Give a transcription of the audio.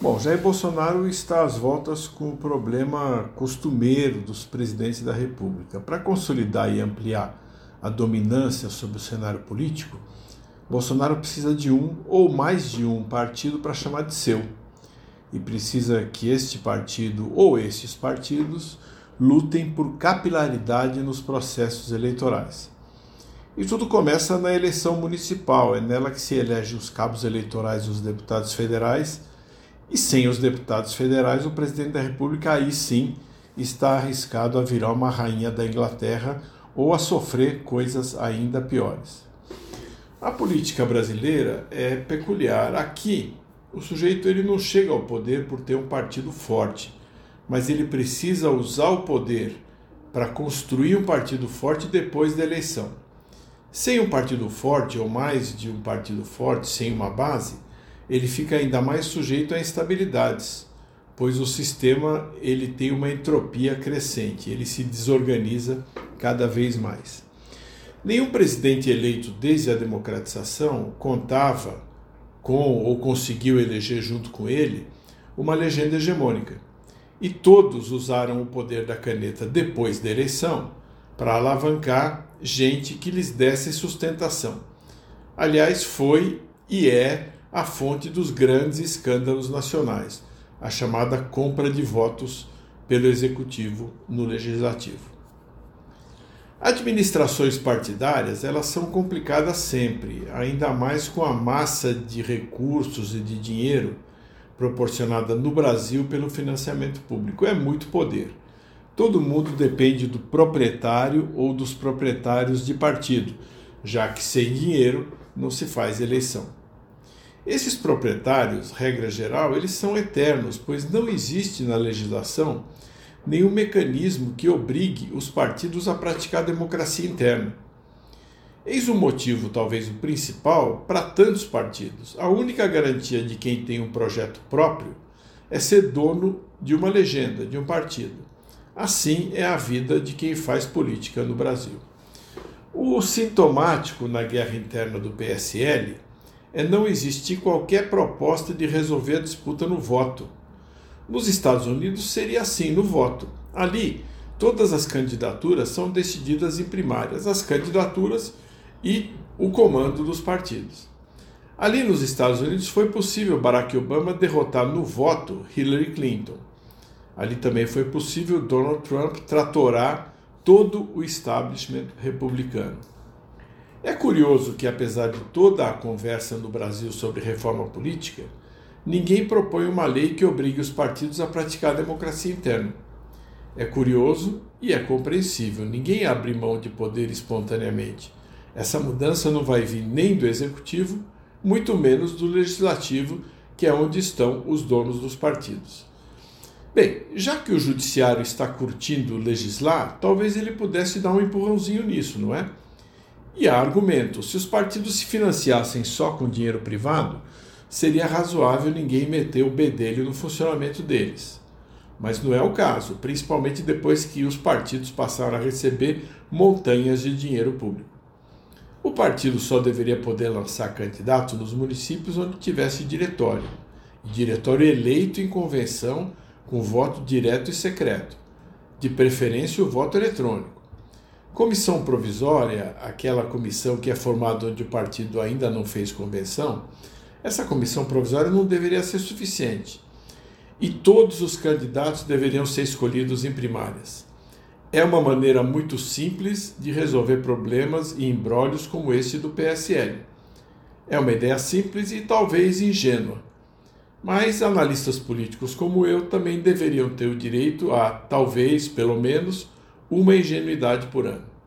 Bom, Jair Bolsonaro está às voltas com o problema costumeiro dos presidentes da República. Para consolidar e ampliar a dominância sobre o cenário político, Bolsonaro precisa de um ou mais de um partido para chamar de seu. E precisa que este partido ou estes partidos lutem por capilaridade nos processos eleitorais. E tudo começa na eleição municipal, é nela que se elege os cabos eleitorais os deputados federais e sem os deputados federais, o presidente da República aí sim está arriscado a virar uma rainha da Inglaterra ou a sofrer coisas ainda piores. A política brasileira é peculiar. Aqui, o sujeito ele não chega ao poder por ter um partido forte, mas ele precisa usar o poder para construir um partido forte depois da eleição. Sem um partido forte ou mais de um partido forte, sem uma base, ele fica ainda mais sujeito a instabilidades, pois o sistema ele tem uma entropia crescente, ele se desorganiza cada vez mais. Nenhum presidente eleito desde a democratização contava com ou conseguiu eleger junto com ele uma legenda hegemônica. E todos usaram o poder da caneta depois da eleição para alavancar gente que lhes desse sustentação. Aliás, foi e é a fonte dos grandes escândalos nacionais, a chamada compra de votos pelo executivo no legislativo. Administrações partidárias, elas são complicadas sempre, ainda mais com a massa de recursos e de dinheiro proporcionada no Brasil pelo financiamento público. É muito poder. Todo mundo depende do proprietário ou dos proprietários de partido, já que sem dinheiro não se faz eleição. Esses proprietários, regra geral, eles são eternos, pois não existe na legislação nenhum mecanismo que obrigue os partidos a praticar democracia interna. Eis o motivo, talvez o principal, para tantos partidos. A única garantia de quem tem um projeto próprio é ser dono de uma legenda, de um partido. Assim é a vida de quem faz política no Brasil. O sintomático na guerra interna do PSL é não existir qualquer proposta de resolver a disputa no voto. Nos Estados Unidos seria assim no voto. Ali, todas as candidaturas são decididas em primárias, as candidaturas e o comando dos partidos. Ali nos Estados Unidos foi possível Barack Obama derrotar no voto Hillary Clinton. Ali também foi possível Donald Trump tratorar todo o establishment republicano. É curioso que, apesar de toda a conversa no Brasil sobre reforma política, ninguém propõe uma lei que obrigue os partidos a praticar a democracia interna. É curioso e é compreensível, ninguém abre mão de poder espontaneamente. Essa mudança não vai vir nem do executivo, muito menos do legislativo, que é onde estão os donos dos partidos. Bem, já que o judiciário está curtindo legislar, talvez ele pudesse dar um empurrãozinho nisso, não é? E há argumento: se os partidos se financiassem só com dinheiro privado, seria razoável ninguém meter o bedelho no funcionamento deles. Mas não é o caso, principalmente depois que os partidos passaram a receber montanhas de dinheiro público. O partido só deveria poder lançar candidatos nos municípios onde tivesse diretório, e diretório eleito em convenção com voto direto e secreto, de preferência o voto eletrônico. Comissão provisória, aquela comissão que é formada onde o partido ainda não fez convenção, essa comissão provisória não deveria ser suficiente. E todos os candidatos deveriam ser escolhidos em primárias. É uma maneira muito simples de resolver problemas e embrólios como esse do PSL. É uma ideia simples e talvez ingênua. Mas analistas políticos como eu também deveriam ter o direito a, talvez, pelo menos, uma ingenuidade por ano.